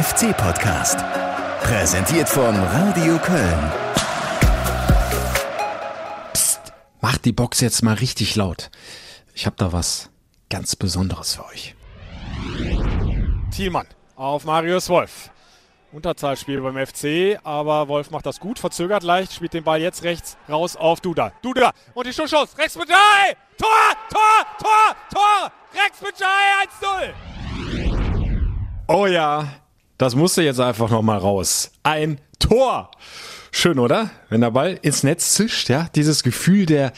FC-Podcast. Präsentiert von Radio Köln. Psst, macht die Box jetzt mal richtig laut. Ich habe da was ganz Besonderes für euch. Thielmann auf Marius Wolf. Unterzahlspiel beim FC, aber Wolf macht das gut, verzögert leicht, spielt den Ball jetzt rechts raus auf Duda. Duda und die Schussschuss. Rex Bajai! Tor! Tor! Tor! Tor! Rex Bajai 1-0! Oh ja, das musste jetzt einfach nochmal raus. Ein Tor! Schön, oder? Wenn der Ball ins Netz zischt, ja, dieses Gefühl der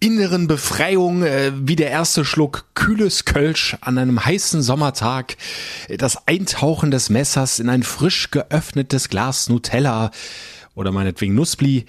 inneren Befreiung, äh, wie der erste Schluck kühles Kölsch an einem heißen Sommertag, das Eintauchen des Messers in ein frisch geöffnetes Glas Nutella oder meinetwegen Nussbli.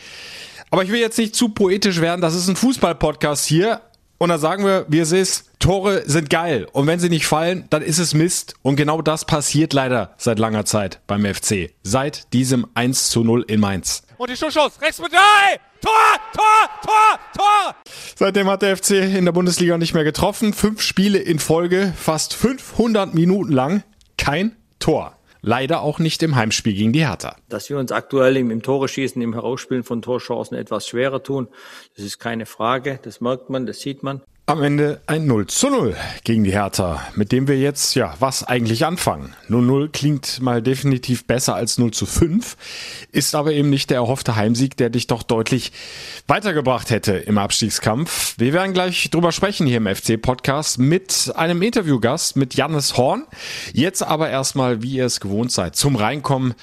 Aber ich will jetzt nicht zu poetisch werden, das ist ein Fußball-Podcast hier. Und dann sagen wir, wie es ist, Tore sind geil. Und wenn sie nicht fallen, dann ist es Mist. Und genau das passiert leider seit langer Zeit beim FC. Seit diesem 1 zu 0 in Mainz. Und die Schussschuss. Rex mit drei. Tor, Tor, Tor, Tor. Seitdem hat der FC in der Bundesliga nicht mehr getroffen. Fünf Spiele in Folge, fast 500 Minuten lang. Kein Tor. Leider auch nicht im Heimspiel gegen die Hertha. Dass wir uns aktuell im, im Tore schießen, im Herausspielen von Torchancen etwas schwerer tun, das ist keine Frage. Das merkt man, das sieht man. Am Ende ein 0 zu 0 gegen die Hertha, mit dem wir jetzt, ja, was eigentlich anfangen. 0-0 klingt mal definitiv besser als 0 zu 5, ist aber eben nicht der erhoffte Heimsieg, der dich doch deutlich weitergebracht hätte im Abstiegskampf. Wir werden gleich drüber sprechen hier im FC-Podcast mit einem Interviewgast, mit Jannis Horn. Jetzt aber erstmal, wie ihr es gewohnt seid, zum Reinkommen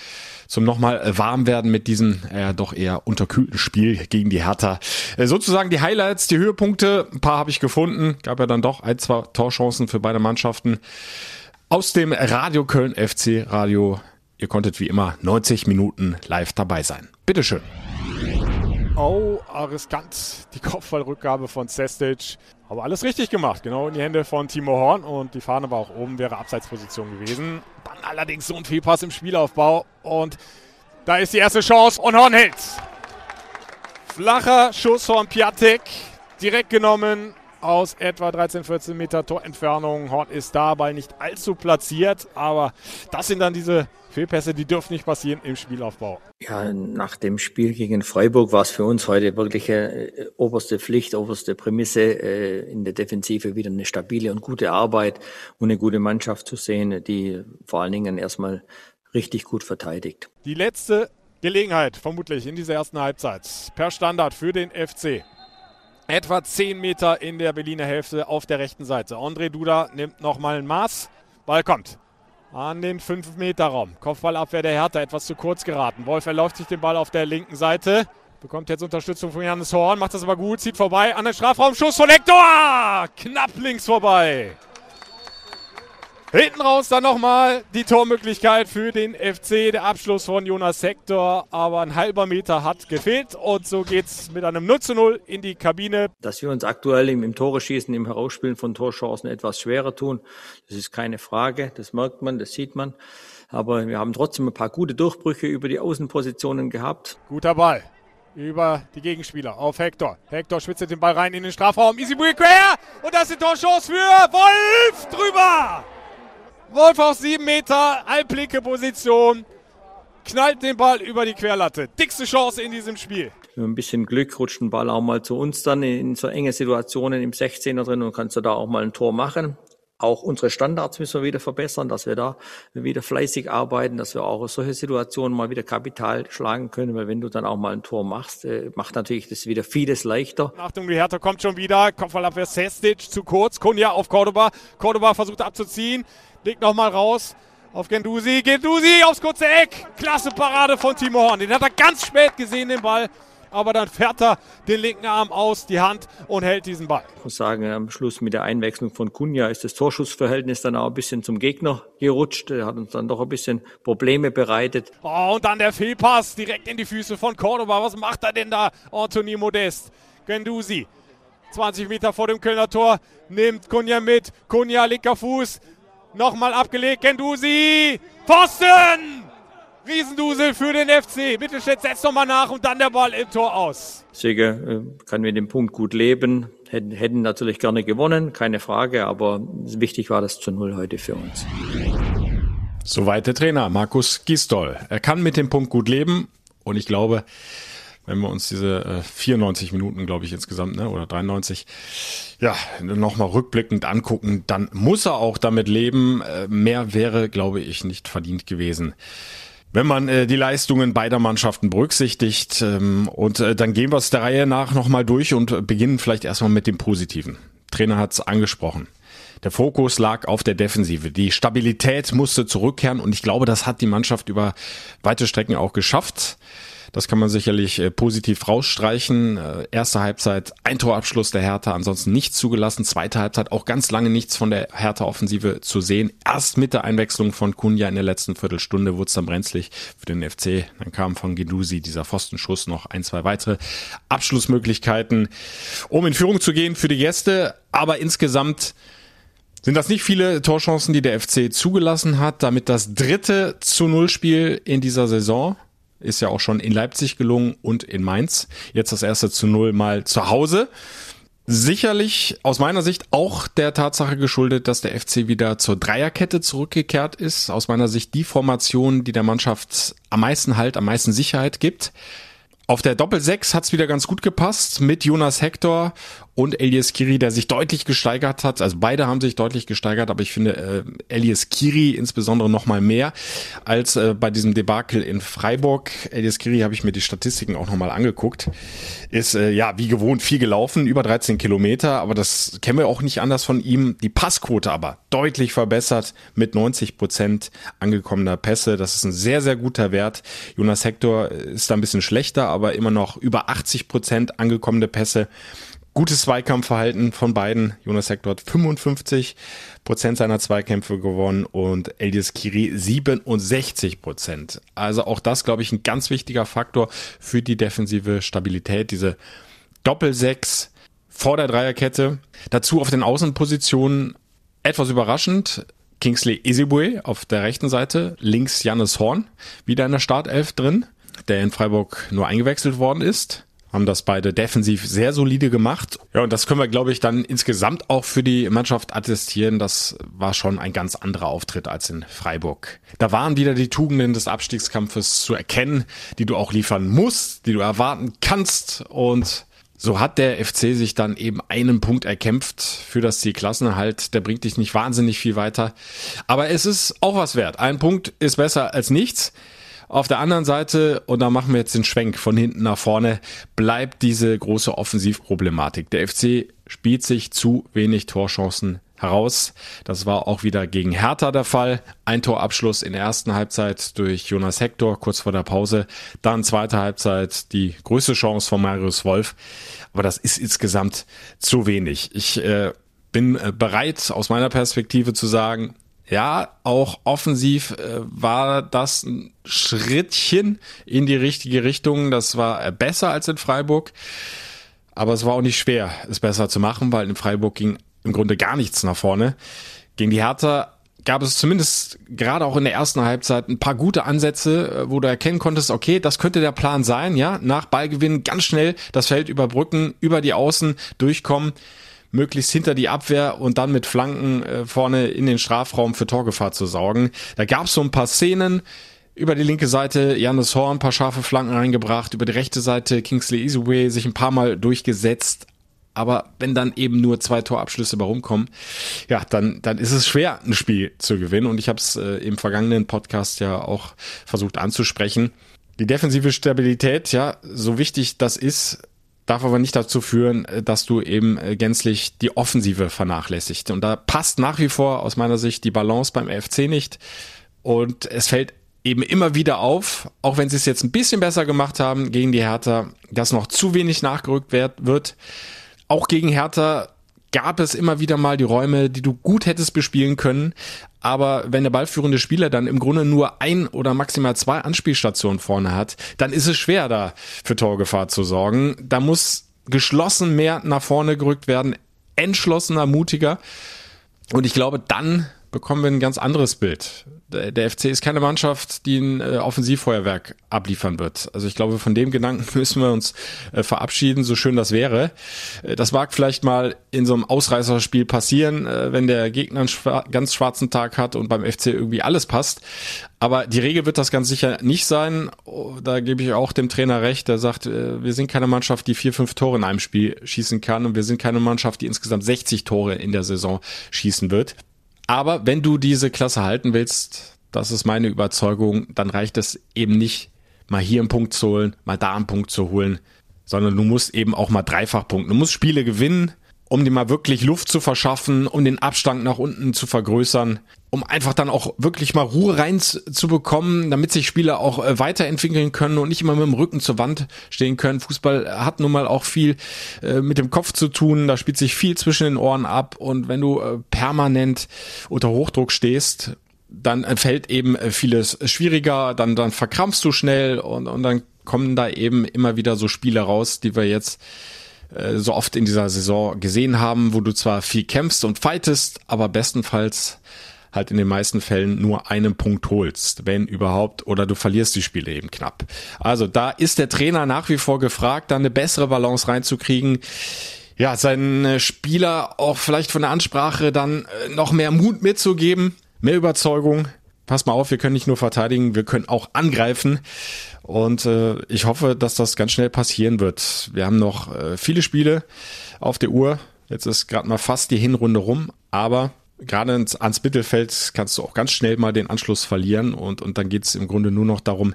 zum nochmal äh, warm werden mit diesem äh, doch eher unterkühlten Spiel gegen die Hertha. Äh, sozusagen die Highlights, die Höhepunkte, ein paar habe ich gefunden. Gab ja dann doch ein, zwei Torchancen für beide Mannschaften. Aus dem Radio Köln FC Radio. Ihr konntet wie immer 90 Minuten live dabei sein. Bitteschön. Oh, riskant. Die Kopfballrückgabe von Sestic. Aber alles richtig gemacht. Genau in die Hände von Timo Horn. Und die Fahne war auch oben, wäre Abseitsposition gewesen. Dann allerdings so ein Fehlpass im Spielaufbau. Und da ist die erste Chance. Und Horn hält. Flacher Schuss von Piatek. Direkt genommen aus etwa 13, 14 Meter Torentfernung. Horn ist dabei nicht allzu platziert. Aber das sind dann diese Fehlpässe, die dürfen nicht passieren im Spielaufbau. Ja, nach dem Spiel gegen Freiburg war es für uns heute wirklich äh, oberste Pflicht, oberste Prämisse, äh, in der Defensive wieder eine stabile und gute Arbeit und eine gute Mannschaft zu sehen, die vor allen Dingen erstmal richtig gut verteidigt. Die letzte Gelegenheit, vermutlich in dieser ersten Halbzeit, per Standard für den FC. Etwa 10 Meter in der Berliner Hälfte auf der rechten Seite. André Duda nimmt nochmal ein Maß. Ball kommt an den 5-Meter-Raum. Kopfballabwehr der Hertha etwas zu kurz geraten. Wolf erläuft sich den Ball auf der linken Seite. Bekommt jetzt Unterstützung von Johannes Horn, macht das aber gut, zieht vorbei an den Strafraum. Schuss von Hector! Knapp links vorbei. Hinten raus dann nochmal die Tormöglichkeit für den FC. Der Abschluss von Jonas Hector, aber ein halber Meter hat gefehlt. Und so geht's mit einem 0 zu 0 in die Kabine. Dass wir uns aktuell im, im Tore schießen, im Herausspielen von Torchancen etwas schwerer tun, das ist keine Frage. Das merkt man, das sieht man. Aber wir haben trotzdem ein paar gute Durchbrüche über die Außenpositionen gehabt. Guter Ball über die Gegenspieler auf Hector. Hector schwitzt den Ball rein in den Strafraum. Easy quer und das ist Torchance für Wolf drüber. Wolf auf sieben Meter, halblinke Position, knallt den Ball über die Querlatte. Dickste Chance in diesem Spiel. Mit ein bisschen Glück rutscht ein Ball auch mal zu uns dann in so enge Situationen im 16er drin und kannst du da auch mal ein Tor machen. Auch unsere Standards müssen wir wieder verbessern, dass wir da wieder fleißig arbeiten, dass wir auch solche Situationen mal wieder Kapital schlagen können, weil wenn du dann auch mal ein Tor machst, äh, macht natürlich das wieder vieles leichter. Achtung, die Hertha kommt schon wieder. Kopfballabwehr Sestic zu kurz. Kunja auf Cordoba. Cordoba versucht abzuziehen. Legt nochmal raus auf Gendusi. Gendusi aufs kurze Eck. Klasse Parade von Timo Horn. Den hat er ganz spät gesehen, den Ball aber dann fährt er den linken Arm aus, die Hand und hält diesen Ball. Ich muss sagen, am Schluss mit der Einwechslung von Kunja ist das Torschussverhältnis dann auch ein bisschen zum Gegner gerutscht. Er hat uns dann doch ein bisschen Probleme bereitet. Oh, und dann der Fehlpass direkt in die Füße von Cordoba. Was macht er denn da, Anthony Modest? Gendusi, 20 Meter vor dem Kölner Tor, nimmt Kunja mit. Kunja, linker Fuß, nochmal abgelegt. Gendusi, Pfosten! Riesendusel für den FC. Bitte setzt nochmal nach und dann der Ball im Tor aus. Sieger äh, kann mit dem Punkt gut leben. Hätten, hätten natürlich gerne gewonnen, keine Frage, aber wichtig war das zu Null heute für uns. Soweit der Trainer Markus Gisdol. Er kann mit dem Punkt gut leben und ich glaube, wenn wir uns diese äh, 94 Minuten, glaube ich, insgesamt, ne, oder 93, ja, nochmal rückblickend angucken, dann muss er auch damit leben. Äh, mehr wäre, glaube ich, nicht verdient gewesen. Wenn man äh, die Leistungen beider Mannschaften berücksichtigt ähm, und äh, dann gehen wir es der Reihe nach nochmal durch und beginnen vielleicht erstmal mit dem Positiven. Trainer hat es angesprochen. Der Fokus lag auf der Defensive. Die Stabilität musste zurückkehren und ich glaube, das hat die Mannschaft über weite Strecken auch geschafft. Das kann man sicherlich äh, positiv rausstreichen. Äh, erste Halbzeit ein Torabschluss der Hertha, ansonsten nichts zugelassen. Zweite Halbzeit auch ganz lange nichts von der Hertha-Offensive zu sehen. Erst mit der Einwechslung von Kunja in der letzten Viertelstunde wurde es dann brenzlig für den FC. Dann kam von Gedusi dieser Pfostenschuss noch ein, zwei weitere Abschlussmöglichkeiten, um in Führung zu gehen für die Gäste. Aber insgesamt sind das nicht viele Torchancen, die der FC zugelassen hat. Damit das dritte zu Null Spiel in dieser Saison. Ist ja auch schon in Leipzig gelungen und in Mainz. Jetzt das erste zu Null mal zu Hause. Sicherlich aus meiner Sicht auch der Tatsache geschuldet, dass der FC wieder zur Dreierkette zurückgekehrt ist. Aus meiner Sicht die Formation, die der Mannschaft am meisten Halt, am meisten Sicherheit gibt. Auf der Doppel-6 hat's wieder ganz gut gepasst mit Jonas Hector und Elias Kiri, der sich deutlich gesteigert hat. Also beide haben sich deutlich gesteigert, aber ich finde äh, Elias Kiri insbesondere noch mal mehr als äh, bei diesem Debakel in Freiburg. Elias Kiri habe ich mir die Statistiken auch noch mal angeguckt. Ist äh, ja wie gewohnt viel gelaufen, über 13 Kilometer, aber das kennen wir auch nicht anders von ihm. Die Passquote aber deutlich verbessert mit 90 Prozent angekommener Pässe. Das ist ein sehr, sehr guter Wert. Jonas Hector ist da ein bisschen schlechter, aber immer noch über 80 Prozent angekommene Pässe. Gutes Zweikampfverhalten von beiden. Jonas Hector hat 55 Prozent seiner Zweikämpfe gewonnen und Elias Kiri 67 Prozent. Also auch das, glaube ich, ein ganz wichtiger Faktor für die defensive Stabilität. Diese Doppel-Sechs vor der Dreierkette. Dazu auf den Außenpositionen etwas überraschend. Kingsley Isibue auf der rechten Seite, links Jannis Horn, wieder in der Startelf drin der in Freiburg nur eingewechselt worden ist haben das beide defensiv sehr solide gemacht. Ja, und das können wir, glaube ich, dann insgesamt auch für die Mannschaft attestieren. Das war schon ein ganz anderer Auftritt als in Freiburg. Da waren wieder die Tugenden des Abstiegskampfes zu erkennen, die du auch liefern musst, die du erwarten kannst. Und so hat der FC sich dann eben einen Punkt erkämpft für das Ziel Klassenerhalt. Der bringt dich nicht wahnsinnig viel weiter. Aber es ist auch was wert. Ein Punkt ist besser als nichts. Auf der anderen Seite, und da machen wir jetzt den Schwenk von hinten nach vorne, bleibt diese große Offensivproblematik. Der FC spielt sich zu wenig Torchancen heraus. Das war auch wieder gegen Hertha der Fall. Ein Torabschluss in der ersten Halbzeit durch Jonas Hector kurz vor der Pause. Dann zweite Halbzeit die größte Chance von Marius Wolf. Aber das ist insgesamt zu wenig. Ich äh, bin äh, bereit, aus meiner Perspektive zu sagen, ja, auch offensiv äh, war das ein Schrittchen in die richtige Richtung. Das war äh, besser als in Freiburg. Aber es war auch nicht schwer, es besser zu machen, weil in Freiburg ging im Grunde gar nichts nach vorne. Gegen die Hertha gab es zumindest gerade auch in der ersten Halbzeit ein paar gute Ansätze, äh, wo du erkennen konntest, okay, das könnte der Plan sein, ja, nach Ballgewinn ganz schnell das Feld überbrücken, über die Außen durchkommen möglichst hinter die Abwehr und dann mit Flanken äh, vorne in den Strafraum für Torgefahr zu sorgen. Da gab es so ein paar Szenen. Über die linke Seite Janis Horn, paar scharfe Flanken reingebracht. Über die rechte Seite Kingsley Isoué sich ein paar Mal durchgesetzt. Aber wenn dann eben nur zwei Torabschlüsse bei rumkommen, ja, dann, dann ist es schwer, ein Spiel zu gewinnen. Und ich habe es äh, im vergangenen Podcast ja auch versucht anzusprechen. Die defensive Stabilität, ja, so wichtig das ist, darf aber nicht dazu führen, äh, dass du eben äh, gänzlich die Offensive vernachlässigt. Und da passt nach wie vor aus meiner Sicht die Balance beim FC nicht. Und es fällt eben immer wieder auf, auch wenn sie es jetzt ein bisschen besser gemacht haben gegen die Hertha, dass noch zu wenig nachgerückt wird. Auch gegen Hertha gab es immer wieder mal die Räume, die du gut hättest bespielen können. Aber wenn der ballführende Spieler dann im Grunde nur ein oder maximal zwei Anspielstationen vorne hat, dann ist es schwer, da für Torgefahr zu sorgen. Da muss geschlossen mehr nach vorne gerückt werden, entschlossener, mutiger. Und ich glaube, dann bekommen wir ein ganz anderes Bild. Der, FC ist keine Mannschaft, die ein äh, Offensivfeuerwerk abliefern wird. Also ich glaube, von dem Gedanken müssen wir uns äh, verabschieden, so schön das wäre. Äh, das mag vielleicht mal in so einem Ausreißerspiel passieren, wenn der Gegner einen schwar ganz schwarzen Tag hat und beim FC irgendwie alles passt. Aber die Regel wird das ganz sicher nicht sein. Oh, da gebe ich auch dem Trainer recht, der sagt, wir sind keine Mannschaft, die vier, fünf Tore in einem Spiel schießen kann und wir sind keine Mannschaft, die insgesamt 60 Tore in der Saison schießen wird. Aber wenn du diese Klasse halten willst, das ist meine Überzeugung, dann reicht es eben nicht, mal hier einen Punkt zu holen, mal da einen Punkt zu holen, sondern du musst eben auch mal dreifach punkten. Du musst Spiele gewinnen, um dir mal wirklich Luft zu verschaffen, um den Abstand nach unten zu vergrößern, um einfach dann auch wirklich mal Ruhe reinzubekommen, damit sich Spieler auch äh, weiterentwickeln können und nicht immer mit dem Rücken zur Wand stehen können. Fußball hat nun mal auch viel äh, mit dem Kopf zu tun, da spielt sich viel zwischen den Ohren ab. Und wenn du äh, permanent unter Hochdruck stehst, dann fällt eben vieles schwieriger, dann, dann verkrampfst du schnell und, und dann kommen da eben immer wieder so Spiele raus, die wir jetzt so oft in dieser Saison gesehen haben, wo du zwar viel kämpfst und fightest, aber bestenfalls halt in den meisten Fällen nur einen Punkt holst, wenn überhaupt, oder du verlierst die Spiele eben knapp. Also da ist der Trainer nach wie vor gefragt, da eine bessere Balance reinzukriegen. Ja, seinen Spieler auch vielleicht von der Ansprache dann äh, noch mehr Mut mitzugeben, mehr Überzeugung. Pass mal auf, wir können nicht nur verteidigen, wir können auch angreifen. Und äh, ich hoffe, dass das ganz schnell passieren wird. Wir haben noch äh, viele Spiele auf der Uhr. Jetzt ist gerade mal fast die Hinrunde rum, aber gerade ans Mittelfeld kannst du auch ganz schnell mal den Anschluss verlieren und, und dann geht es im Grunde nur noch darum,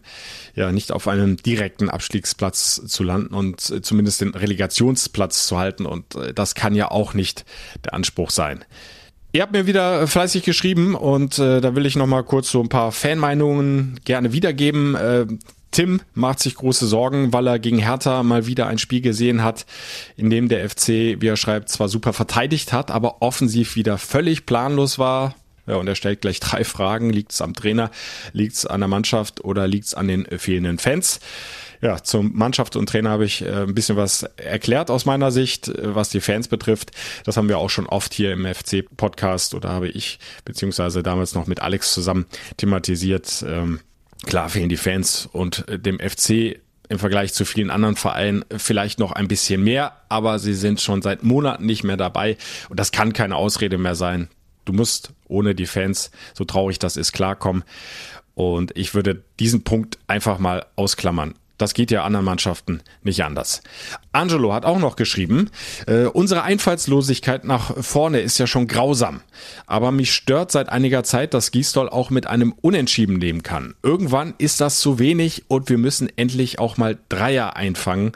ja, nicht auf einem direkten Abstiegsplatz zu landen und äh, zumindest den Relegationsplatz zu halten und äh, das kann ja auch nicht der Anspruch sein. Ihr habt mir wieder fleißig geschrieben und äh, da will ich noch mal kurz so ein paar Fanmeinungen gerne wiedergeben. Äh, Tim macht sich große Sorgen, weil er gegen Hertha mal wieder ein Spiel gesehen hat, in dem der FC, wie er schreibt, zwar super verteidigt hat, aber offensiv wieder völlig planlos war. Ja, und er stellt gleich drei Fragen. Liegt es am Trainer, liegt es an der Mannschaft oder liegt es an den fehlenden Fans? Ja, zum Mannschaft und Trainer habe ich äh, ein bisschen was erklärt aus meiner Sicht, äh, was die Fans betrifft. Das haben wir auch schon oft hier im FC-Podcast oder habe ich beziehungsweise damals noch mit Alex zusammen thematisiert. Ähm, Klar fehlen die Fans und äh, dem FC im Vergleich zu vielen anderen Vereinen vielleicht noch ein bisschen mehr, aber sie sind schon seit Monaten nicht mehr dabei und das kann keine Ausrede mehr sein. Du musst ohne die Fans, so traurig das ist, klarkommen. Und ich würde diesen Punkt einfach mal ausklammern. Das geht ja anderen Mannschaften nicht anders. Angelo hat auch noch geschrieben, äh, unsere Einfallslosigkeit nach vorne ist ja schon grausam. Aber mich stört seit einiger Zeit, dass Gisdol auch mit einem Unentschieden leben kann. Irgendwann ist das zu wenig und wir müssen endlich auch mal Dreier einfangen,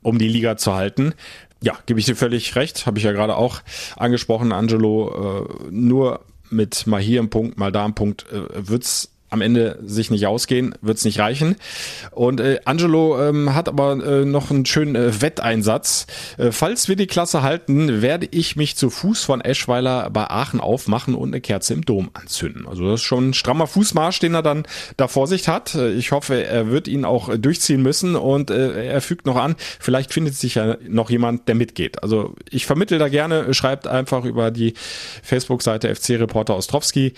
um die Liga zu halten. Ja, gebe ich dir völlig recht, habe ich ja gerade auch angesprochen, Angelo. Äh, nur mit mal hier ein Punkt, mal da ein Punkt äh, wird's am Ende sich nicht ausgehen, wird es nicht reichen. Und äh, Angelo ähm, hat aber äh, noch einen schönen äh, Wetteinsatz. Äh, falls wir die Klasse halten, werde ich mich zu Fuß von Eschweiler bei Aachen aufmachen und eine Kerze im Dom anzünden. Also das ist schon ein strammer Fußmarsch, den er dann da vor sich hat. Äh, ich hoffe, er wird ihn auch durchziehen müssen und äh, er fügt noch an, vielleicht findet sich ja noch jemand, der mitgeht. Also ich vermittel da gerne, schreibt einfach über die Facebook-Seite FC Reporter Ostrowski.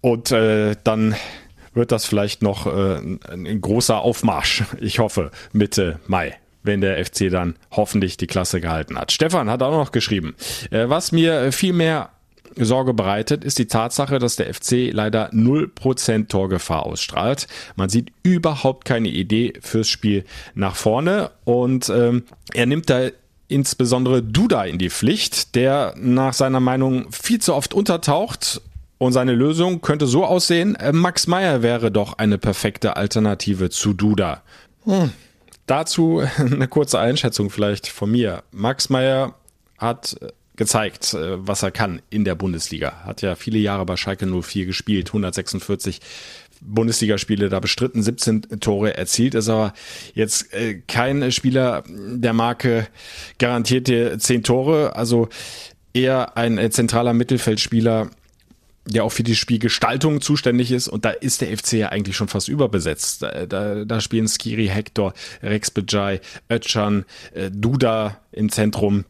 Und äh, dann wird das vielleicht noch äh, ein großer Aufmarsch, ich hoffe, Mitte Mai wenn der FC dann hoffentlich die Klasse gehalten hat. Stefan hat auch noch geschrieben, äh, was mir viel mehr Sorge bereitet, ist die Tatsache, dass der FC leider 0% Torgefahr ausstrahlt. Man sieht überhaupt keine Idee fürs Spiel nach vorne und ähm, er nimmt da insbesondere Duda in die Pflicht, der nach seiner Meinung viel zu oft untertaucht und seine Lösung könnte so aussehen, äh, Max Meyer wäre doch eine perfekte Alternative zu Duda. Hm. Dazu eine kurze Einschätzung vielleicht von mir. Max Meyer hat äh, gezeigt, äh, was er kann in der Bundesliga. Hat ja viele Jahre bei Schalke 04 gespielt, 146 Bundesligaspiele da bestritten, 17 Tore erzielt, ist aber jetzt kein Spieler der Marke garantierte 10 Tore, also eher ein zentraler Mittelfeldspieler, der auch für die Spielgestaltung zuständig ist. Und da ist der FC ja eigentlich schon fast überbesetzt. Da, da, da spielen Skiri, Hector, Rex Bejai, Özcan, äh, Duda im Zentrum.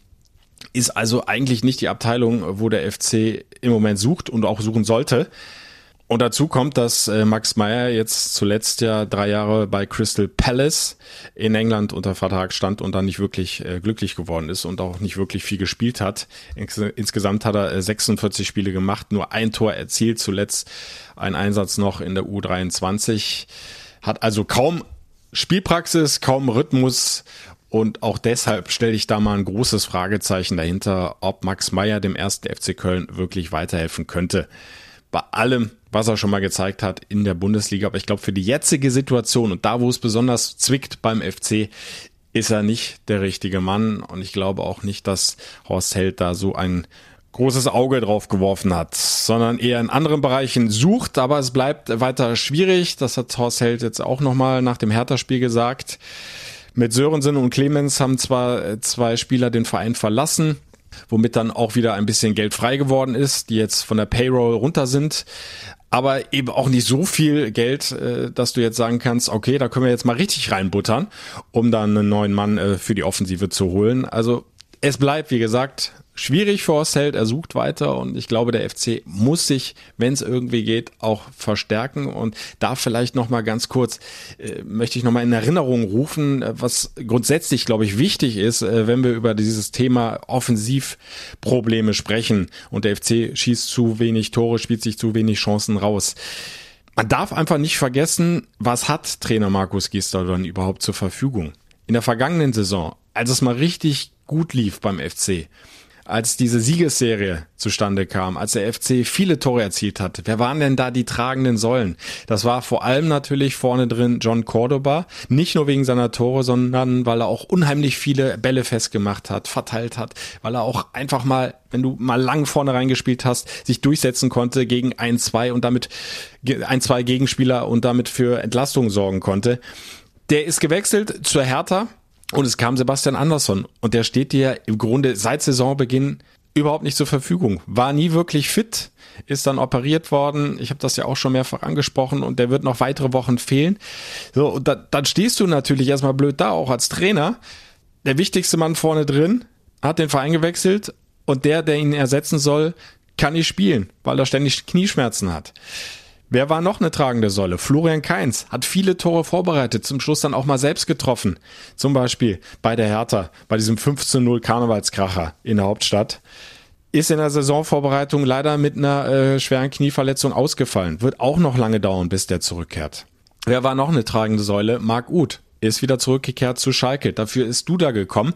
ist also eigentlich nicht die Abteilung, wo der FC im Moment sucht und auch suchen sollte. Und dazu kommt, dass äh, Max Meyer jetzt zuletzt ja drei Jahre bei Crystal Palace in England unter Vertrag stand und dann nicht wirklich äh, glücklich geworden ist und auch nicht wirklich viel gespielt hat. insgesamt hat er 46 äh, Spiele gemacht, nur ein Tor erzielt, zuletzt ein Einsatz noch in der U23, hat also kaum Spielpraxis, kaum Rhythmus und auch deshalb stelle ich da mal ein großes Fragezeichen dahinter, ob Max Meyer dem ersten FC Köln wirklich weiterhelfen könnte. Bei allem, was er schon mal gezeigt hat in der Bundesliga. Aber ich glaube, für die jetzige Situation und da, wo es besonders zwickt beim FC, ist er nicht der richtige Mann. Und ich glaube auch nicht, dass Horst Held da so ein großes Auge drauf geworfen hat, sondern eher in anderen Bereichen sucht, aber es bleibt weiter schwierig. Das hat Horst Held jetzt auch nochmal nach dem Hertha-Spiel gesagt. Mit Sörensen und Clemens haben zwar zwei Spieler den Verein verlassen, womit dann auch wieder ein bisschen Geld frei geworden ist, die jetzt von der Payroll runter sind aber eben auch nicht so viel Geld, äh, dass du jetzt sagen kannst, okay, da können wir jetzt mal richtig reinbuttern, um dann einen neuen Mann äh, für die Offensive zu holen. Also es bleibt, wie gesagt, schwierig für Horst Er sucht weiter und ich glaube, der FC muss sich, wenn es irgendwie geht, auch verstärken. Und da vielleicht noch mal ganz kurz äh, möchte ich noch mal in Erinnerung rufen, äh, was grundsätzlich, glaube ich, wichtig ist, äh, wenn wir über dieses Thema Offensivprobleme sprechen und der FC schießt zu wenig Tore, spielt sich zu wenig Chancen raus. Man darf einfach nicht vergessen, was hat Trainer Markus Gisdol dann überhaupt zur Verfügung? In der vergangenen Saison, als es mal richtig gut lief beim FC, als diese Siegesserie zustande kam, als der FC viele Tore erzielt hat. Wer waren denn da die tragenden Säulen? Das war vor allem natürlich vorne drin John Cordoba, nicht nur wegen seiner Tore, sondern weil er auch unheimlich viele Bälle festgemacht hat, verteilt hat, weil er auch einfach mal, wenn du mal lang vorne reingespielt hast, sich durchsetzen konnte gegen ein, zwei und damit ein, zwei Gegenspieler und damit für Entlastung sorgen konnte. Der ist gewechselt zur Hertha und es kam Sebastian Andersson und der steht dir im Grunde seit Saisonbeginn überhaupt nicht zur Verfügung. War nie wirklich fit, ist dann operiert worden. Ich habe das ja auch schon mehrfach angesprochen und der wird noch weitere Wochen fehlen. So, und da, dann stehst du natürlich erstmal blöd da, auch als Trainer. Der wichtigste Mann vorne drin hat den Verein gewechselt und der, der ihn ersetzen soll, kann nicht spielen, weil er ständig Knieschmerzen hat. Wer war noch eine tragende Säule? Florian Kainz hat viele Tore vorbereitet, zum Schluss dann auch mal selbst getroffen. Zum Beispiel bei der Hertha, bei diesem 15-0 Karnevalskracher in der Hauptstadt. Ist in der Saisonvorbereitung leider mit einer äh, schweren Knieverletzung ausgefallen. Wird auch noch lange dauern, bis der zurückkehrt. Wer war noch eine tragende Säule? Marc Uth ist wieder zurückgekehrt zu Schalke. Dafür ist Duda gekommen,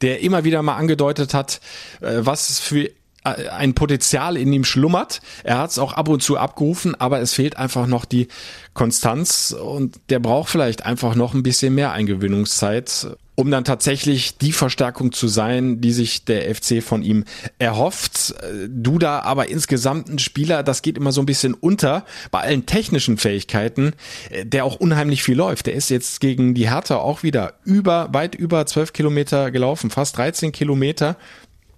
der immer wieder mal angedeutet hat, äh, was für ein Potenzial in ihm schlummert. Er hat es auch ab und zu abgerufen, aber es fehlt einfach noch die Konstanz und der braucht vielleicht einfach noch ein bisschen mehr Eingewöhnungszeit, um dann tatsächlich die Verstärkung zu sein, die sich der FC von ihm erhofft. Duda aber insgesamt ein Spieler, das geht immer so ein bisschen unter bei allen technischen Fähigkeiten, der auch unheimlich viel läuft. Der ist jetzt gegen die Hertha auch wieder über, weit über zwölf Kilometer gelaufen, fast 13 Kilometer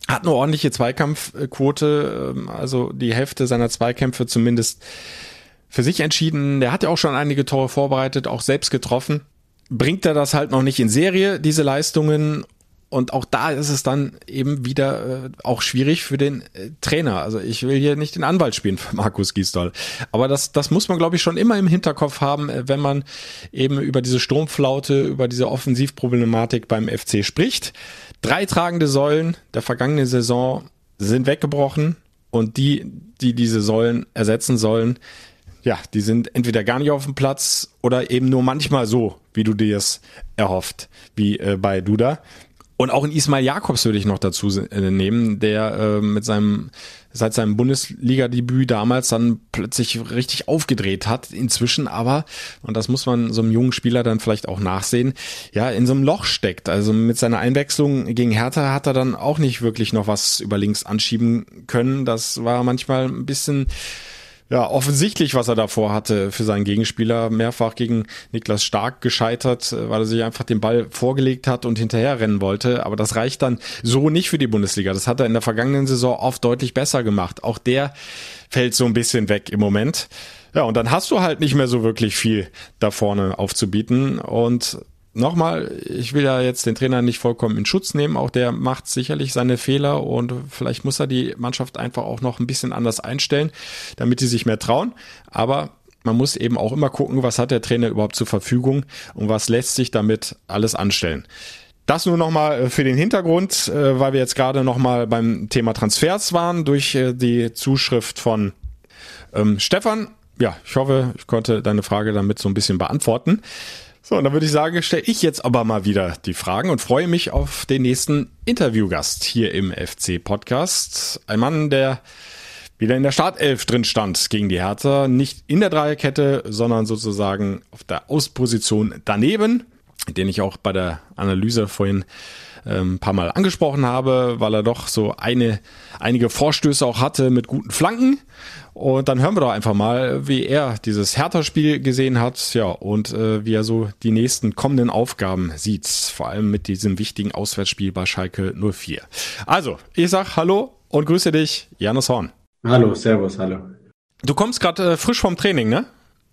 hat eine ordentliche Zweikampfquote, ähm, also die Hälfte seiner Zweikämpfe zumindest für sich entschieden. Der hat ja auch schon einige Tore vorbereitet, auch selbst getroffen. Bringt er das halt noch nicht in Serie, diese Leistungen? Und auch da ist es dann eben wieder äh, auch schwierig für den äh, Trainer. Also ich will hier nicht den Anwalt spielen für Markus Gisdol. Aber das, das muss man, glaube ich, schon immer im Hinterkopf haben, äh, wenn man eben über diese Sturmflaute, über diese Offensivproblematik beim FC spricht. Drei tragende Säulen der vergangenen Saison sind weggebrochen und die, die diese Säulen ersetzen sollen, ja, die sind entweder gar nicht auf dem Platz oder eben nur manchmal so, wie du dir es erhofft, wie äh, bei Duda. Und auch in Ismail Jakobs würde ich noch dazu äh, nehmen, der äh, mit seinem seit seinem Bundesliga-Debüt damals dann plötzlich richtig aufgedreht hat. Inzwischen aber, und das muss man so einem jungen Spieler dann vielleicht auch nachsehen, ja, in so einem Loch steckt. Also mit seiner Einwechslung gegen Hertha hat er dann auch nicht wirklich noch was über links anschieben können. Das war manchmal ein bisschen ja, offensichtlich, was er davor hatte für seinen Gegenspieler. Mehrfach gegen Niklas Stark gescheitert, äh, weil er sich einfach den Ball vorgelegt hat und hinterher rennen wollte. Aber das reicht dann so nicht für die Bundesliga. Das hat er in der vergangenen Saison oft deutlich besser gemacht. Auch der fällt so ein bisschen weg im Moment. Ja, und dann hast du halt nicht mehr so wirklich viel da vorne aufzubieten. Und nochmal, ich will ja jetzt den Trainer nicht vollkommen in Schutz nehmen. Auch der macht sicherlich seine Fehler und vielleicht muss er die Mannschaft einfach auch noch ein bisschen anders einstellen, damit sie sich mehr trauen. Aber man muss eben auch immer gucken, was hat der Trainer überhaupt zur Verfügung und was lässt sich damit alles anstellen. Das nur nochmal für den Hintergrund, äh, weil wir jetzt gerade nochmal beim Thema Transfers waren, durch äh, die Zuschrift von ähm, Stefan. Ja, ich hoffe, ich konnte deine Frage damit so ein bisschen beantworten. So, und dann würde ich sagen, stelle ich jetzt aber mal wieder die Fragen und freue mich auf den nächsten Interviewgast hier im FC-Podcast. Ein Mann, der wieder in der Startelf drin stand gegen die Hertha. Nicht in der Dreierkette, sondern sozusagen auf der Ausposition daneben, den ich auch bei der Analyse vorhin ähm, ein paar Mal angesprochen habe, weil er doch so eine, einige Vorstöße auch hatte mit guten Flanken. Und dann hören wir doch einfach mal, wie er dieses Hertha-Spiel gesehen hat, ja, und äh, wie er so die nächsten kommenden Aufgaben sieht, vor allem mit diesem wichtigen Auswärtsspiel bei Schalke 04. Also, ich sag Hallo und grüße dich, Janus Horn. Hallo, Servus, hallo. Du kommst gerade äh, frisch vom Training, ne?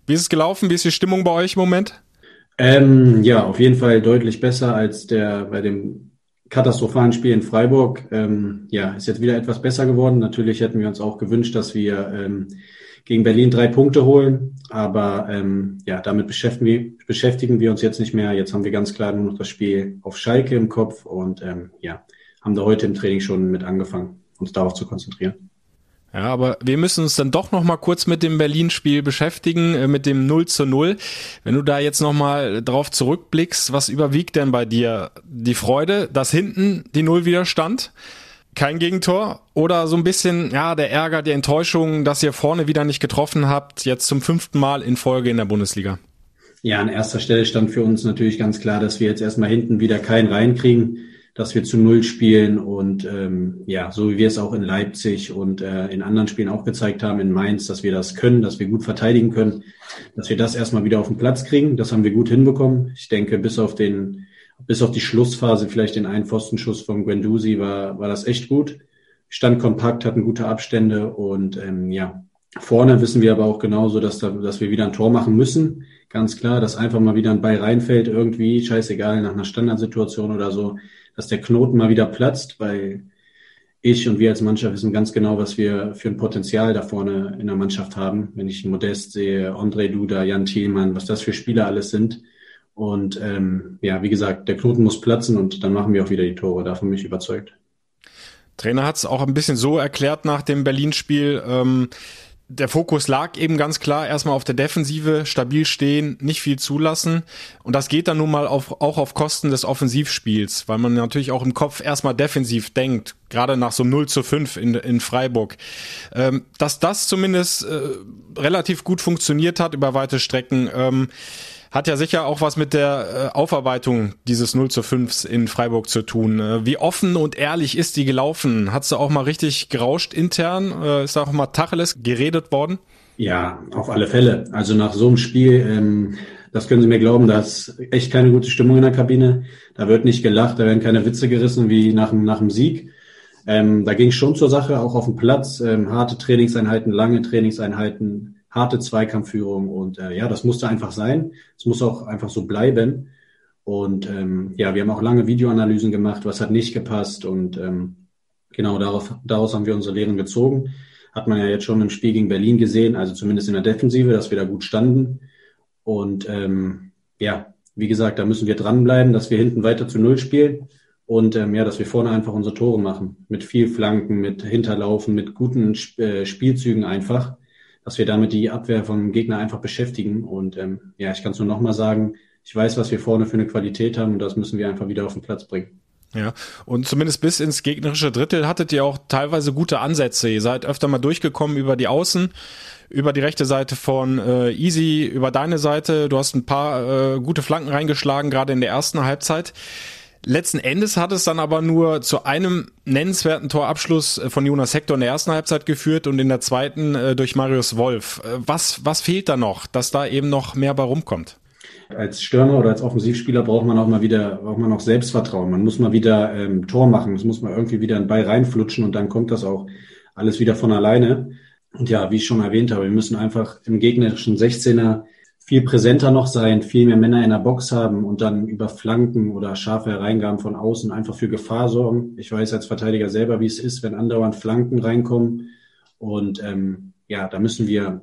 Wie ist es gelaufen? Wie ist die Stimmung bei euch im Moment? Ähm, ja, auf jeden Fall deutlich besser als der bei dem katastrophalen Spiel in Freiburg. Ähm, ja, ist jetzt wieder etwas besser geworden. Natürlich hätten wir uns auch gewünscht, dass wir ähm, gegen Berlin drei Punkte holen. Aber ähm, ja, damit beschäftigen wir, beschäftigen wir uns jetzt nicht mehr. Jetzt haben wir ganz klar nur noch das Spiel auf Schalke im Kopf und ähm, ja, haben da heute im Training schon mit angefangen, uns darauf zu konzentrieren. Ja, aber wir müssen uns dann doch noch mal kurz mit dem Berlin-Spiel beschäftigen, äh, mit dem 0 zu 0. Wenn du da jetzt noch mal drauf zurückblickst, was überwiegt denn bei dir? Die Freude, dass hinten die Null widerstand? Kein Gegentor? Oder so ein bisschen, ja, der Ärger, die Enttäuschung, dass ihr vorne wieder nicht getroffen habt, jetzt zum fünften Mal in Folge in der Bundesliga? Ja, an erster Stelle stand für uns natürlich ganz klar, dass wir jetzt erstmal hinten wieder keinen reinkriegen dass wir zu Null spielen und ähm, ja, so wie wir es auch in Leipzig und äh, in anderen Spielen auch gezeigt haben, in Mainz, dass wir das können, dass wir gut verteidigen können, dass wir das erstmal wieder auf den Platz kriegen. Das haben wir gut hinbekommen. Ich denke, bis auf den, bis auf die Schlussphase, vielleicht den einen Pfostenschuss von Guendouzi, war, war das echt gut. Stand kompakt, hatten gute Abstände und ähm, ja, Vorne wissen wir aber auch genauso, dass, da, dass wir wieder ein Tor machen müssen. Ganz klar, dass einfach mal wieder ein Ball reinfällt, irgendwie, scheißegal, nach einer Standardsituation oder so dass der Knoten mal wieder platzt, weil ich und wir als Mannschaft wissen ganz genau, was wir für ein Potenzial da vorne in der Mannschaft haben. Wenn ich Modest sehe, André Duda, Jan Thielmann, was das für Spieler alles sind. Und ähm, ja, wie gesagt, der Knoten muss platzen und dann machen wir auch wieder die Tore. Davon bin ich überzeugt. Trainer hat es auch ein bisschen so erklärt nach dem Berlin-Spiel. Ähm, der Fokus lag eben ganz klar erstmal auf der Defensive, stabil stehen, nicht viel zulassen. Und das geht dann nun mal auf, auch auf Kosten des Offensivspiels, weil man natürlich auch im Kopf erstmal defensiv denkt, gerade nach so 0 zu 5 in, in Freiburg. Ähm, dass das zumindest äh, relativ gut funktioniert hat über weite Strecken. Ähm, hat ja sicher auch was mit der äh, Aufarbeitung dieses 0 zu 5 in Freiburg zu tun. Äh, wie offen und ehrlich ist die gelaufen? Hat's da auch mal richtig gerauscht intern? Äh, ist da auch mal Tacheles geredet worden? Ja, auf alle Fälle. Also nach so einem Spiel, ähm, das können Sie mir glauben, da ist echt keine gute Stimmung in der Kabine. Da wird nicht gelacht, da werden keine Witze gerissen wie nach, nach dem Sieg. Ähm, da ging es schon zur Sache, auch auf dem Platz. Ähm, harte Trainingseinheiten, lange Trainingseinheiten, harte Zweikampfführung und äh, ja, das musste einfach sein. Es muss auch einfach so bleiben. Und ähm, ja, wir haben auch lange Videoanalysen gemacht, was hat nicht gepasst und ähm, genau darauf, daraus haben wir unsere Lehren gezogen. Hat man ja jetzt schon im Spiel gegen Berlin gesehen, also zumindest in der Defensive, dass wir da gut standen. Und ähm, ja, wie gesagt, da müssen wir dranbleiben, dass wir hinten weiter zu Null spielen und ähm, ja, dass wir vorne einfach unsere Tore machen. Mit viel Flanken, mit Hinterlaufen, mit guten äh, Spielzügen einfach dass wir damit die Abwehr vom Gegner einfach beschäftigen. Und ähm, ja, ich kann es nur nochmal sagen, ich weiß, was wir vorne für eine Qualität haben und das müssen wir einfach wieder auf den Platz bringen. Ja, und zumindest bis ins gegnerische Drittel hattet ihr auch teilweise gute Ansätze. Ihr seid öfter mal durchgekommen über die Außen, über die rechte Seite von äh, Easy, über deine Seite. Du hast ein paar äh, gute Flanken reingeschlagen, gerade in der ersten Halbzeit. Letzten Endes hat es dann aber nur zu einem nennenswerten Torabschluss äh, von Jonas Hector in der ersten Halbzeit geführt und in der zweiten äh, durch Marius Wolf. Äh, was, was fehlt da noch, dass da eben noch mehr bei rumkommt? Als Stürmer oder als Offensivspieler braucht man auch mal wieder, braucht man auch Selbstvertrauen. Man muss mal wieder ähm, Tor machen. Es muss mal irgendwie wieder ein Ball reinflutschen und dann kommt das auch alles wieder von alleine. Und ja, wie ich schon erwähnt habe, wir müssen einfach im gegnerischen 16er viel präsenter noch sein, viel mehr Männer in der Box haben und dann über Flanken oder scharfe Hereingaben von außen einfach für Gefahr sorgen. Ich weiß als Verteidiger selber, wie es ist, wenn andauernd Flanken reinkommen. Und ähm, ja, da müssen wir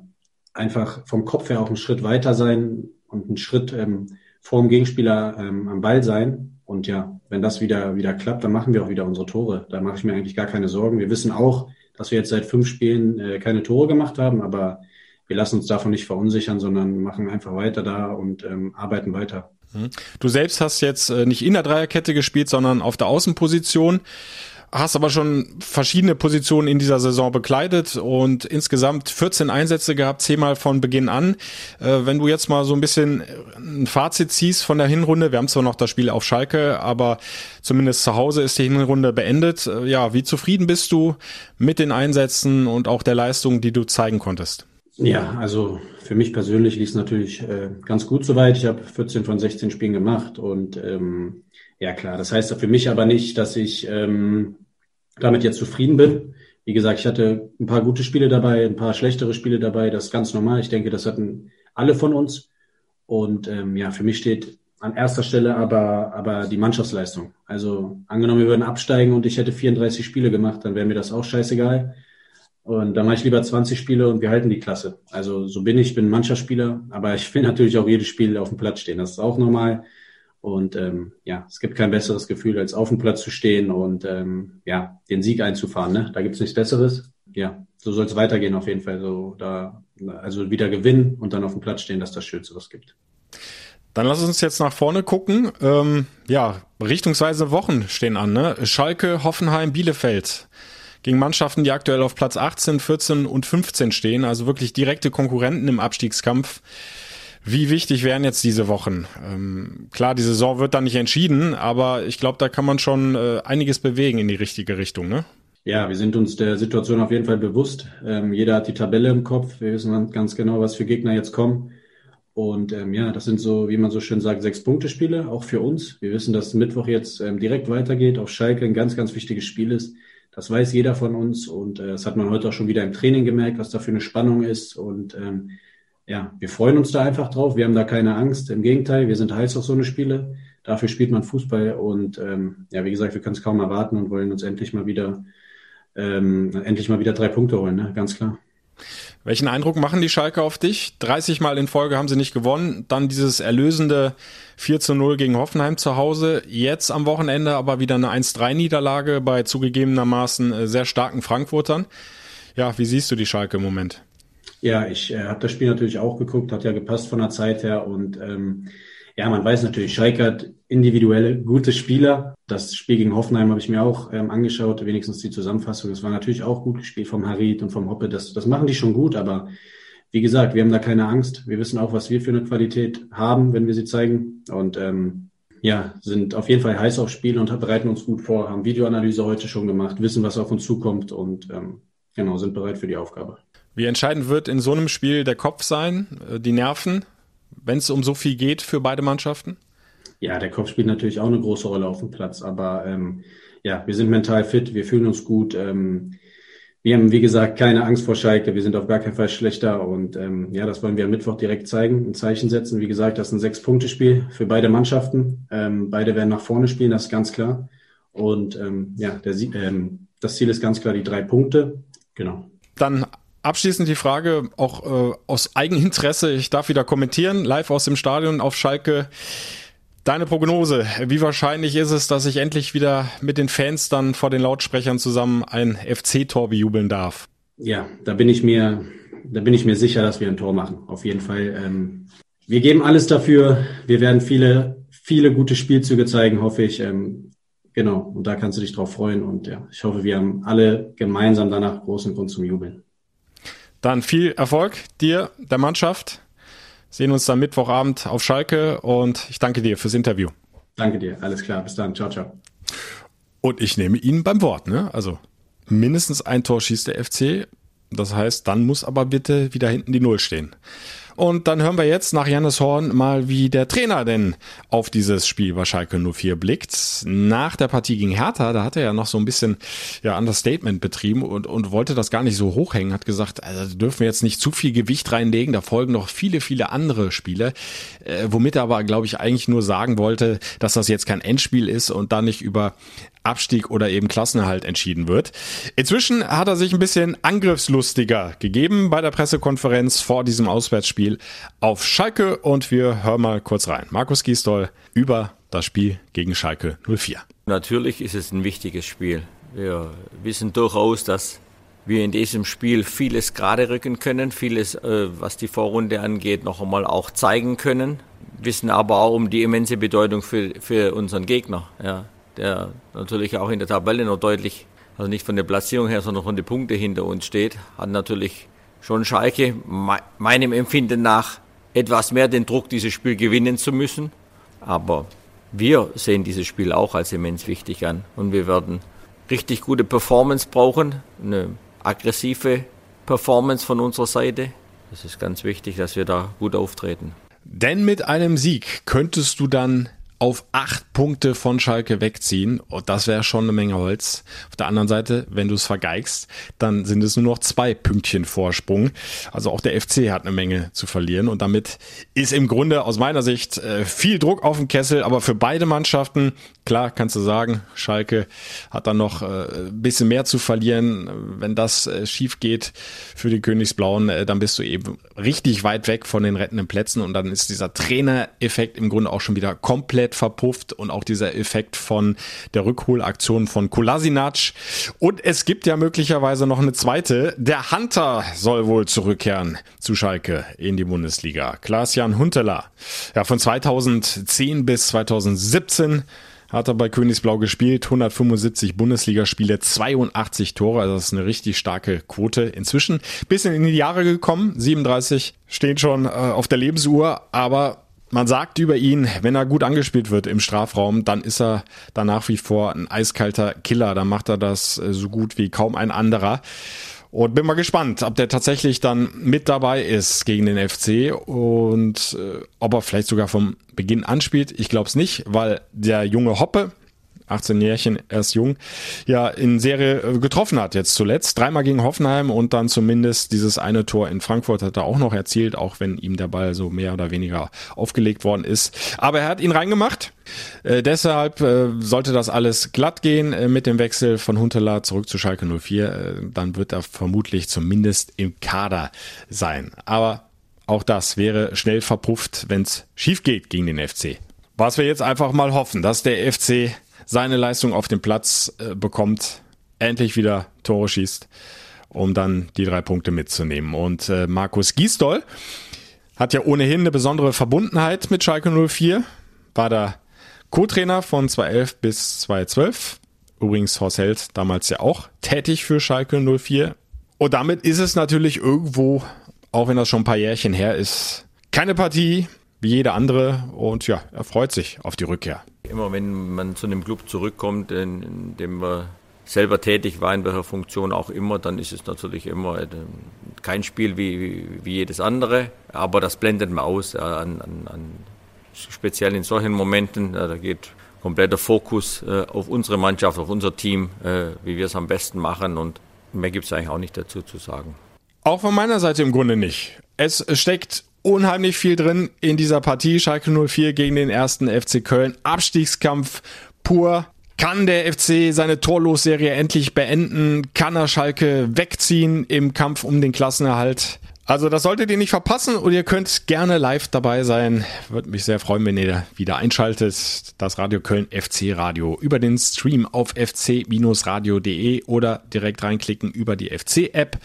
einfach vom Kopf her auch einen Schritt weiter sein und einen Schritt ähm, vor dem Gegenspieler ähm, am Ball sein. Und ja, wenn das wieder, wieder klappt, dann machen wir auch wieder unsere Tore. Da mache ich mir eigentlich gar keine Sorgen. Wir wissen auch, dass wir jetzt seit fünf Spielen äh, keine Tore gemacht haben, aber wir lassen uns davon nicht verunsichern, sondern machen einfach weiter da und ähm, arbeiten weiter. Mhm. Du selbst hast jetzt äh, nicht in der Dreierkette gespielt, sondern auf der Außenposition hast aber schon verschiedene Positionen in dieser Saison bekleidet und insgesamt 14 Einsätze gehabt, zehnmal von Beginn an. Äh, wenn du jetzt mal so ein bisschen ein Fazit ziehst von der Hinrunde, wir haben zwar noch das Spiel auf Schalke, aber zumindest zu Hause ist die Hinrunde beendet. Äh, ja, wie zufrieden bist du mit den Einsätzen und auch der Leistung, die du zeigen konntest? Ja, also für mich persönlich lief es natürlich äh, ganz gut soweit. Ich habe 14 von 16 Spielen gemacht und ähm, ja klar, das heißt für mich aber nicht, dass ich ähm, damit jetzt zufrieden bin. Wie gesagt, ich hatte ein paar gute Spiele dabei, ein paar schlechtere Spiele dabei. Das ist ganz normal. Ich denke, das hatten alle von uns. Und ähm, ja, für mich steht an erster Stelle aber, aber die Mannschaftsleistung. Also angenommen, wir würden absteigen und ich hätte 34 Spiele gemacht, dann wäre mir das auch scheißegal. Und dann mache ich lieber 20 Spiele und wir halten die Klasse. Also so bin ich, bin Mannschaftsspieler, aber ich will natürlich auch jedes Spiel auf dem Platz stehen. Das ist auch normal. Und ähm, ja, es gibt kein besseres Gefühl, als auf dem Platz zu stehen und ähm, ja, den Sieg einzufahren. Ne? Da gibt's nichts Besseres. Ja, so soll es weitergehen auf jeden Fall. So da, also wieder gewinnen und dann auf dem Platz stehen, dass das Schönste was gibt. Dann lass uns jetzt nach vorne gucken. Ähm, ja, richtungsweise Wochen stehen an. Ne? Schalke, Hoffenheim, Bielefeld. Gegen Mannschaften, die aktuell auf Platz 18, 14 und 15 stehen. Also wirklich direkte Konkurrenten im Abstiegskampf. Wie wichtig wären jetzt diese Wochen? Ähm, klar, die Saison wird dann nicht entschieden, aber ich glaube, da kann man schon äh, einiges bewegen in die richtige Richtung, ne? Ja, wir sind uns der Situation auf jeden Fall bewusst. Ähm, jeder hat die Tabelle im Kopf. Wir wissen ganz genau, was für Gegner jetzt kommen. Und ähm, ja, das sind so, wie man so schön sagt, sechs Punkte Spiele, auch für uns. Wir wissen, dass Mittwoch jetzt ähm, direkt weitergeht, auf Schalke ein ganz, ganz wichtiges Spiel ist. Das weiß jeder von uns und äh, das hat man heute auch schon wieder im Training gemerkt, was da für eine Spannung ist. Und ähm, ja, wir freuen uns da einfach drauf. Wir haben da keine Angst. Im Gegenteil, wir sind heiß auf so eine Spiele. Dafür spielt man Fußball und ähm, ja, wie gesagt, wir können es kaum erwarten und wollen uns endlich mal wieder ähm, endlich mal wieder drei Punkte holen, ne? ganz klar. Welchen Eindruck machen die Schalke auf dich? 30 Mal in Folge haben sie nicht gewonnen. Dann dieses erlösende 4 zu 0 gegen Hoffenheim zu Hause. Jetzt am Wochenende aber wieder eine 1-3-Niederlage bei zugegebenermaßen äh, sehr starken Frankfurtern. Ja, wie siehst du die Schalke im Moment? Ja, ich äh, habe das Spiel natürlich auch geguckt, hat ja gepasst von der Zeit her und ähm, ja, man weiß natürlich, Schalke hat individuelle gute Spieler. Das Spiel gegen Hoffenheim habe ich mir auch ähm, angeschaut, wenigstens die Zusammenfassung. Das war natürlich auch gut gespielt vom Harit und vom Hoppe. Das, das machen die schon gut, aber wie gesagt, wir haben da keine Angst. Wir wissen auch, was wir für eine Qualität haben, wenn wir sie zeigen. Und ähm, ja, sind auf jeden Fall heiß aufs Spiel und bereiten uns gut vor, haben Videoanalyse heute schon gemacht, wissen, was auf uns zukommt und ähm, genau, sind bereit für die Aufgabe. Wie entscheidend wird in so einem Spiel der Kopf sein, äh, die Nerven, wenn es um so viel geht für beide Mannschaften? Ja, der Kopf spielt natürlich auch eine große Rolle auf dem Platz, aber ähm, ja, wir sind mental fit, wir fühlen uns gut. Ähm, wir haben, wie gesagt, keine Angst vor Schalke, wir sind auf gar keinen Fall schlechter und ähm, ja, das wollen wir am Mittwoch direkt zeigen, ein Zeichen setzen. Wie gesagt, das ist ein Sechs-Punkte-Spiel für beide Mannschaften. Ähm, beide werden nach vorne spielen, das ist ganz klar. Und ähm, ja, der, ähm, das Ziel ist ganz klar die drei Punkte. Genau. Dann Abschließend die Frage, auch äh, aus Eigeninteresse, ich darf wieder kommentieren, live aus dem Stadion auf Schalke. Deine Prognose, wie wahrscheinlich ist es, dass ich endlich wieder mit den Fans dann vor den Lautsprechern zusammen ein FC-Tor bejubeln darf? Ja, da bin ich mir, da bin ich mir sicher, dass wir ein Tor machen. Auf jeden Fall. Ähm, wir geben alles dafür. Wir werden viele, viele gute Spielzüge zeigen, hoffe ich. Ähm, genau. Und da kannst du dich drauf freuen. Und ja, ich hoffe, wir haben alle gemeinsam danach großen Grund zum Jubeln. Dann viel Erfolg dir, der Mannschaft. Sehen uns dann Mittwochabend auf Schalke und ich danke dir fürs Interview. Danke dir, alles klar, bis dann, ciao, ciao. Und ich nehme ihn beim Wort, ne? Also mindestens ein Tor schießt der FC. Das heißt, dann muss aber bitte wieder hinten die Null stehen. Und dann hören wir jetzt nach Jannis Horn mal, wie der Trainer denn auf dieses Spiel bei Schalke 04 blickt. Nach der Partie gegen Hertha, da hat er ja noch so ein bisschen ja, Understatement betrieben und, und wollte das gar nicht so hochhängen, hat gesagt, also dürfen wir jetzt nicht zu viel Gewicht reinlegen, da folgen noch viele, viele andere Spiele, äh, womit er aber, glaube ich, eigentlich nur sagen wollte, dass das jetzt kein Endspiel ist und da nicht über Abstieg oder eben Klassenerhalt entschieden wird. Inzwischen hat er sich ein bisschen angriffslustiger gegeben bei der Pressekonferenz vor diesem Auswärtsspiel auf Schalke und wir hören mal kurz rein. Markus Gisdol über das Spiel gegen Schalke 04. Natürlich ist es ein wichtiges Spiel. Wir wissen durchaus, dass wir in diesem Spiel vieles gerade rücken können, vieles, äh, was die Vorrunde angeht, noch einmal auch zeigen können. Wissen aber auch um die immense Bedeutung für, für unseren Gegner. Ja der natürlich auch in der Tabelle noch deutlich, also nicht von der Platzierung her, sondern von den Punkten hinter uns steht, hat natürlich schon Schalke meinem Empfinden nach etwas mehr den Druck, dieses Spiel gewinnen zu müssen. Aber wir sehen dieses Spiel auch als immens wichtig an und wir werden richtig gute Performance brauchen, eine aggressive Performance von unserer Seite. Das ist ganz wichtig, dass wir da gut auftreten. Denn mit einem Sieg könntest du dann auf acht Punkte von Schalke wegziehen. Und das wäre schon eine Menge Holz. Auf der anderen Seite, wenn du es vergeigst, dann sind es nur noch zwei Pünktchen Vorsprung. Also auch der FC hat eine Menge zu verlieren. Und damit ist im Grunde aus meiner Sicht äh, viel Druck auf dem Kessel. Aber für beide Mannschaften, klar kannst du sagen, Schalke hat dann noch äh, ein bisschen mehr zu verlieren. Wenn das äh, schief geht für die Königsblauen, dann bist du eben richtig weit weg von den rettenden Plätzen. Und dann ist dieser Trainereffekt im Grunde auch schon wieder komplett komplett verpufft und auch dieser Effekt von der Rückholaktion von Kolasinac. Und es gibt ja möglicherweise noch eine zweite. Der Hunter soll wohl zurückkehren zu Schalke in die Bundesliga. Klaas-Jan Hunteler. Ja, von 2010 bis 2017 hat er bei Königsblau gespielt, 175 Bundesligaspiele, 82 Tore, also das ist eine richtig starke Quote. Inzwischen bisschen in die Jahre gekommen, 37 stehen schon äh, auf der Lebensuhr, aber man sagt über ihn, wenn er gut angespielt wird im Strafraum, dann ist er da nach wie vor ein eiskalter Killer. Da macht er das äh, so gut wie kaum ein anderer. Und bin mal gespannt, ob der tatsächlich dann mit dabei ist gegen den FC und äh, ob er vielleicht sogar vom Beginn anspielt. Ich glaube es nicht, weil der junge Hoppe, 18 Jährchen, erst jung, ja in Serie äh, getroffen hat jetzt zuletzt. Dreimal gegen Hoffenheim und dann zumindest dieses eine Tor in Frankfurt hat er auch noch erzielt, auch wenn ihm der Ball so mehr oder weniger aufgelegt worden ist. Aber er hat ihn reingemacht. Äh, deshalb äh, sollte das alles glatt gehen äh, mit dem Wechsel von Huntela zurück zu Schalke 04. Äh, dann wird er vermutlich zumindest im Kader sein. Aber auch das wäre schnell verpufft, wenn es schief geht gegen den FC. Was wir jetzt einfach mal hoffen, dass der FC seine Leistung auf den Platz äh, bekommt, endlich wieder Tore schießt, um dann die drei Punkte mitzunehmen. Und äh, Markus Giesdoll hat ja ohnehin eine besondere Verbundenheit mit Schalke 04, war da Co-Trainer von 2011 bis 2012. Übrigens Horst Held damals ja auch tätig für Schalke 04. Und damit ist es natürlich irgendwo, auch wenn das schon ein paar Jährchen her ist, keine Partie wie jede andere. Und ja, er freut sich auf die Rückkehr. Immer wenn man zu einem Club zurückkommt, in, in dem man selber tätig war, in welcher Funktion auch immer, dann ist es natürlich immer äh, kein Spiel wie, wie jedes andere, aber das blendet man aus. An, an, an, speziell in solchen Momenten, da geht kompletter Fokus äh, auf unsere Mannschaft, auf unser Team, äh, wie wir es am besten machen und mehr gibt es eigentlich auch nicht dazu zu sagen. Auch von meiner Seite im Grunde nicht. Es steckt unheimlich viel drin in dieser Partie. Schalke 04 gegen den ersten FC Köln. Abstiegskampf pur. Kann der FC seine Torlosserie endlich beenden? Kann er Schalke wegziehen im Kampf um den Klassenerhalt? Also das solltet ihr nicht verpassen und ihr könnt gerne live dabei sein. Würde mich sehr freuen, wenn ihr wieder einschaltet. Das Radio Köln FC Radio über den Stream auf fc-radio.de oder direkt reinklicken über die FC-App.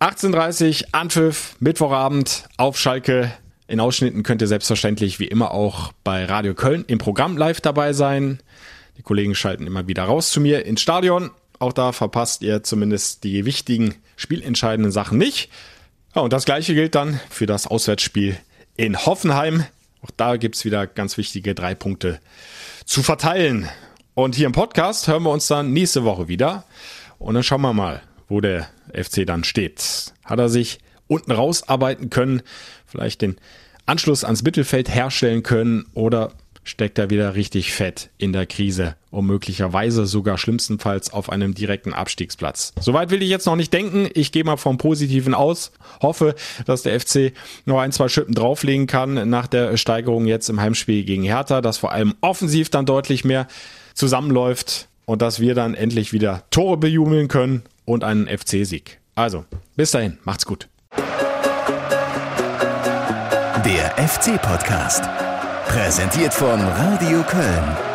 18.30 Uhr, Anpfiff, Mittwochabend auf Schalke. In Ausschnitten könnt ihr selbstverständlich wie immer auch bei Radio Köln im Programm live dabei sein. Die Kollegen schalten immer wieder raus zu mir ins Stadion. Auch da verpasst ihr zumindest die wichtigen spielentscheidenden Sachen nicht. Ja, und das gleiche gilt dann für das Auswärtsspiel in Hoffenheim. Auch da gibt es wieder ganz wichtige drei Punkte zu verteilen. Und hier im Podcast hören wir uns dann nächste Woche wieder. Und dann schauen wir mal, wo der FC dann steht. Hat er sich unten rausarbeiten können, vielleicht den Anschluss ans Mittelfeld herstellen können oder steckt er wieder richtig fett in der Krise und möglicherweise sogar schlimmstenfalls auf einem direkten Abstiegsplatz. Soweit will ich jetzt noch nicht denken. Ich gehe mal vom Positiven aus. Hoffe, dass der FC noch ein, zwei Schippen drauflegen kann nach der Steigerung jetzt im Heimspiel gegen Hertha, dass vor allem offensiv dann deutlich mehr zusammenläuft und dass wir dann endlich wieder Tore bejubeln können und einen FC-Sieg. Also, bis dahin, macht's gut. Der FC-Podcast. Präsentiert von Radio Köln.